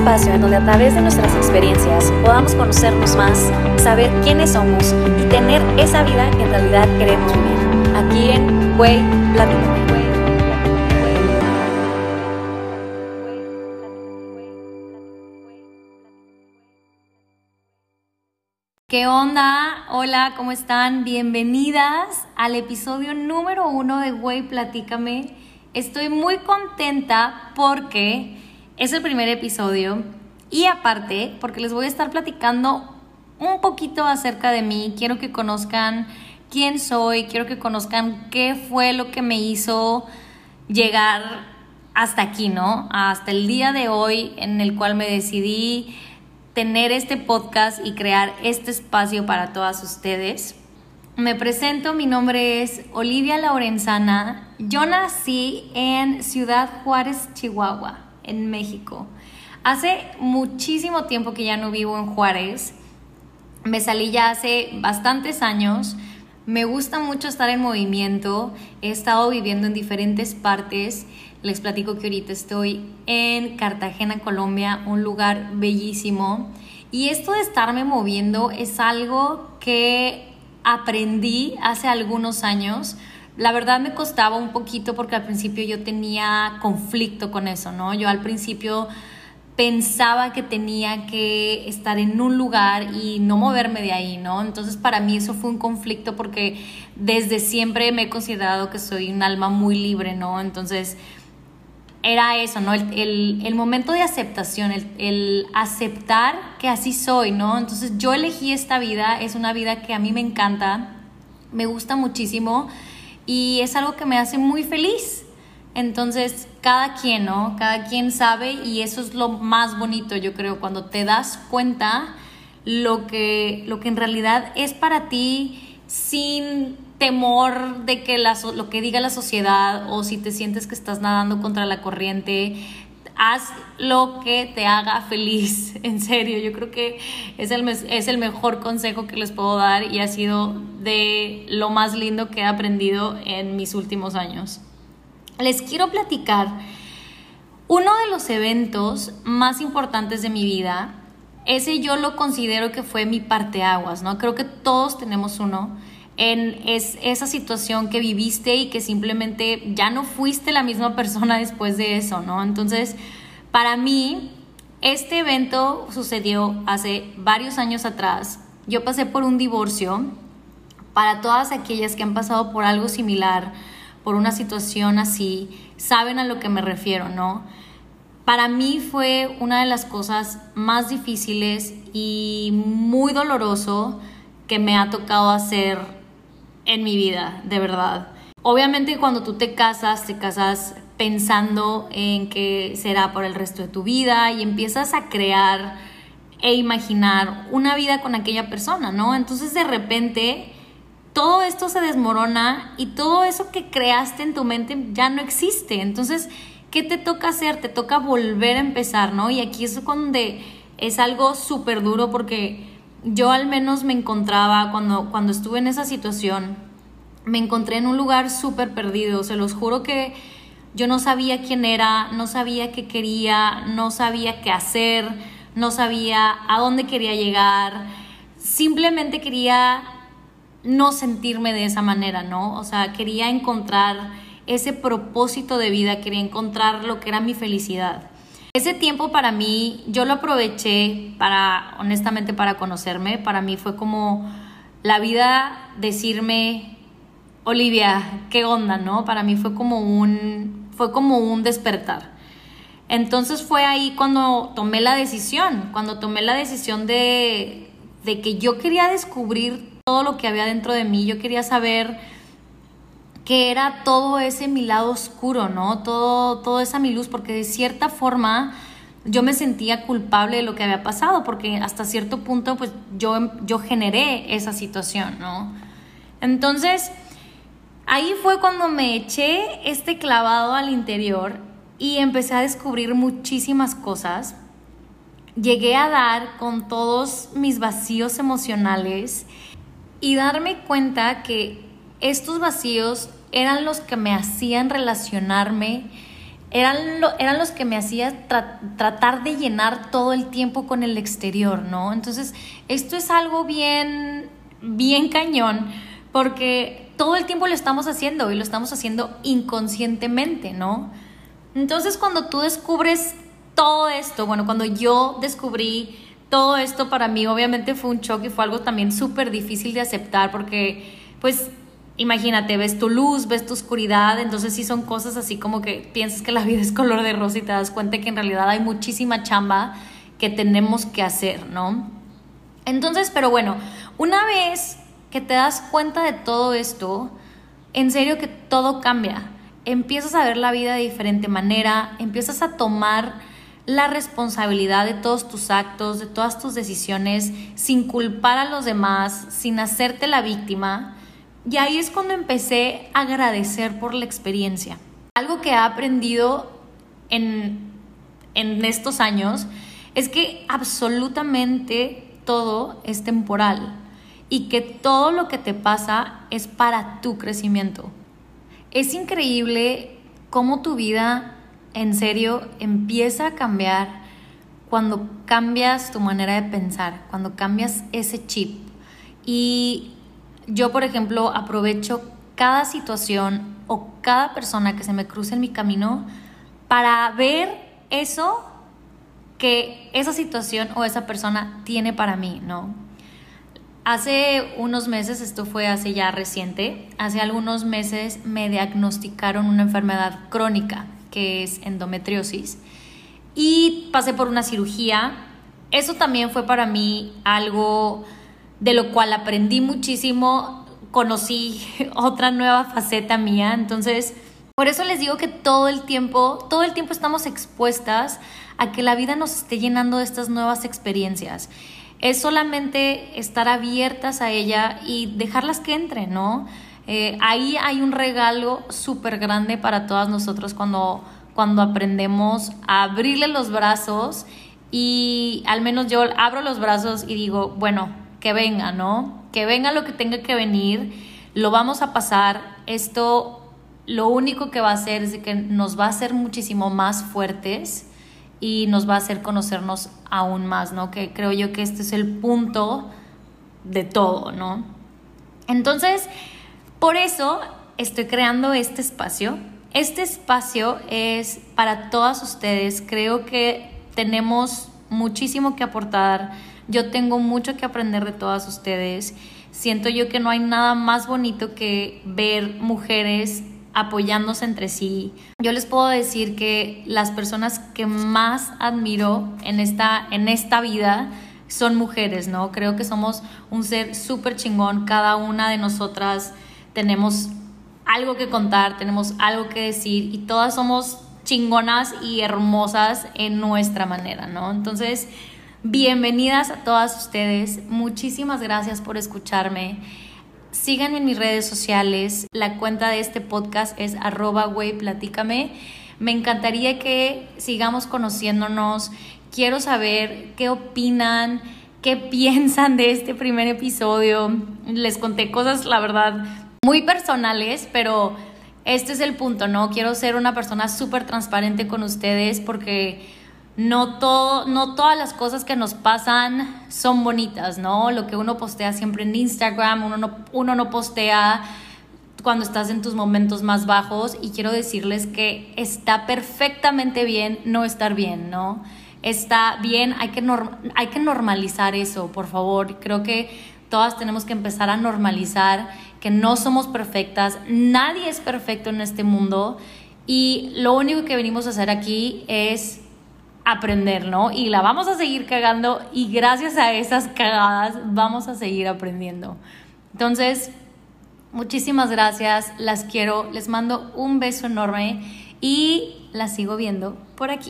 espacio en donde a través de nuestras experiencias podamos conocernos más, saber quiénes somos y tener esa vida que en realidad queremos vivir. Aquí en Way Platícame. ¿Qué onda? Hola, ¿cómo están? Bienvenidas al episodio número uno de Güey, Platícame. Estoy muy contenta porque es el primer episodio y aparte porque les voy a estar platicando un poquito acerca de mí. Quiero que conozcan quién soy, quiero que conozcan qué fue lo que me hizo llegar hasta aquí, ¿no? Hasta el día de hoy en el cual me decidí tener este podcast y crear este espacio para todas ustedes. Me presento, mi nombre es Olivia Laurenzana. Yo nací en Ciudad Juárez, Chihuahua, en México. Hace muchísimo tiempo que ya no vivo en Juárez. Me salí ya hace bastantes años. Me gusta mucho estar en movimiento. He estado viviendo en diferentes partes les platico que ahorita estoy en Cartagena, Colombia, un lugar bellísimo. Y esto de estarme moviendo es algo que aprendí hace algunos años. La verdad me costaba un poquito porque al principio yo tenía conflicto con eso, ¿no? Yo al principio pensaba que tenía que estar en un lugar y no moverme de ahí, ¿no? Entonces para mí eso fue un conflicto porque desde siempre me he considerado que soy un alma muy libre, ¿no? Entonces era eso, ¿no? El, momento de aceptación, el, aceptar que así soy, ¿no? Entonces yo elegí esta vida, es una vida que a mí me encanta, me gusta muchísimo y es algo que me hace muy feliz. Entonces, cada quien, ¿no? Cada quien sabe y eso es lo más bonito, yo creo, cuando te das cuenta lo que, lo que en realidad es para ti sin temor de que lo que diga la sociedad o si te sientes que estás nadando contra la corriente, haz lo que te haga feliz, en serio. Yo creo que es el, es el mejor consejo que les puedo dar y ha sido de lo más lindo que he aprendido en mis últimos años. Les quiero platicar uno de los eventos más importantes de mi vida. Ese yo lo considero que fue mi parteaguas, ¿no? Creo que todos tenemos uno en es, esa situación que viviste y que simplemente ya no fuiste la misma persona después de eso, ¿no? Entonces, para mí, este evento sucedió hace varios años atrás. Yo pasé por un divorcio. Para todas aquellas que han pasado por algo similar, por una situación así, saben a lo que me refiero, ¿no? Para mí fue una de las cosas más difíciles y muy doloroso que me ha tocado hacer en mi vida, de verdad. Obviamente cuando tú te casas, te casas pensando en que será por el resto de tu vida y empiezas a crear e imaginar una vida con aquella persona, ¿no? Entonces de repente todo esto se desmorona y todo eso que creaste en tu mente ya no existe. Entonces, ¿qué te toca hacer? Te toca volver a empezar, ¿no? Y aquí es donde es algo súper duro porque yo al menos me encontraba cuando, cuando estuve en esa situación, me encontré en un lugar súper perdido, se los juro que yo no sabía quién era, no sabía qué quería, no sabía qué hacer, no sabía a dónde quería llegar, simplemente quería no sentirme de esa manera, ¿no? O sea, quería encontrar ese propósito de vida, quería encontrar lo que era mi felicidad. Ese tiempo para mí, yo lo aproveché para, honestamente, para conocerme. Para mí fue como la vida decirme, Olivia, ¿qué onda, no? Para mí fue como un, fue como un despertar. Entonces fue ahí cuando tomé la decisión, cuando tomé la decisión de, de que yo quería descubrir todo lo que había dentro de mí, yo quería saber que era todo ese mi lado oscuro, ¿no? Todo, toda esa mi luz, porque de cierta forma yo me sentía culpable de lo que había pasado, porque hasta cierto punto pues yo, yo generé esa situación, ¿no? Entonces, ahí fue cuando me eché este clavado al interior y empecé a descubrir muchísimas cosas. Llegué a dar con todos mis vacíos emocionales y darme cuenta que estos vacíos eran los que me hacían relacionarme eran, eran los que me hacía tratar de llenar todo el tiempo con el exterior, ¿no? Entonces, esto es algo bien, bien cañón, porque todo el tiempo lo estamos haciendo y lo estamos haciendo inconscientemente, ¿no? Entonces, cuando tú descubres todo esto, bueno, cuando yo descubrí todo esto para mí, obviamente fue un shock y fue algo también súper difícil de aceptar, porque, pues, imagínate, ves tu luz, ves tu oscuridad, entonces sí son cosas así como que piensas que la vida es color de rosa y te das cuenta que en realidad hay muchísima chamba que tenemos que hacer, ¿no? Entonces, pero bueno, una vez que te das cuenta de todo esto, en serio que todo cambia. Empiezas a ver la vida de diferente manera, empiezas a tomar la responsabilidad de todos tus actos, de todas tus decisiones, sin culpar a los demás, sin hacerte la víctima y ahí es cuando empecé a agradecer por la experiencia. Algo que he aprendido en, en estos años es que absolutamente todo es temporal y que todo lo que te pasa es para tu crecimiento. Es increíble cómo tu vida en serio empieza a cambiar cuando cambias tu manera de pensar, cuando cambias ese chip. Y yo, por ejemplo, aprovecho cada situación o cada persona que se me cruce en mi camino para ver eso que esa situación o esa persona tiene para mí, ¿no? Hace unos meses, esto fue hace ya reciente, hace algunos meses me diagnosticaron una enfermedad crónica que es endometriosis y pasé por una cirugía. Eso también fue para mí algo de lo cual aprendí muchísimo, conocí otra nueva faceta mía, entonces por eso les digo que todo el tiempo, todo el tiempo estamos expuestas a que la vida nos esté llenando de estas nuevas experiencias. Es solamente estar abiertas a ella y dejarlas que entren, ¿no? Eh, ahí hay un regalo súper grande para todas nosotros cuando, cuando aprendemos a abrirle los brazos y al menos yo abro los brazos y digo, bueno, que venga, ¿no? Que venga lo que tenga que venir, lo vamos a pasar. Esto lo único que va a hacer es que nos va a hacer muchísimo más fuertes y nos va a hacer conocernos aún más, ¿no? Que creo yo que este es el punto de todo, ¿no? Entonces, por eso estoy creando este espacio. Este espacio es para todas ustedes. Creo que tenemos muchísimo que aportar yo tengo mucho que aprender de todas ustedes. Siento yo que no hay nada más bonito que ver mujeres apoyándose entre sí. Yo les puedo decir que las personas que más admiro en esta, en esta vida son mujeres, ¿no? Creo que somos un ser súper chingón. Cada una de nosotras tenemos algo que contar, tenemos algo que decir y todas somos chingonas y hermosas en nuestra manera, ¿no? Entonces, Bienvenidas a todas ustedes. Muchísimas gracias por escucharme. Síganme en mis redes sociales. La cuenta de este podcast es arroba. Me encantaría que sigamos conociéndonos. Quiero saber qué opinan, qué piensan de este primer episodio. Les conté cosas, la verdad, muy personales, pero este es el punto, ¿no? Quiero ser una persona súper transparente con ustedes porque no, todo, no todas las cosas que nos pasan son bonitas, ¿no? Lo que uno postea siempre en Instagram, uno no, uno no postea cuando estás en tus momentos más bajos y quiero decirles que está perfectamente bien no estar bien, ¿no? Está bien, hay que, hay que normalizar eso, por favor. Creo que todas tenemos que empezar a normalizar que no somos perfectas, nadie es perfecto en este mundo y lo único que venimos a hacer aquí es aprender, ¿no? Y la vamos a seguir cagando y gracias a esas cagadas vamos a seguir aprendiendo. Entonces, muchísimas gracias, las quiero, les mando un beso enorme y las sigo viendo por aquí.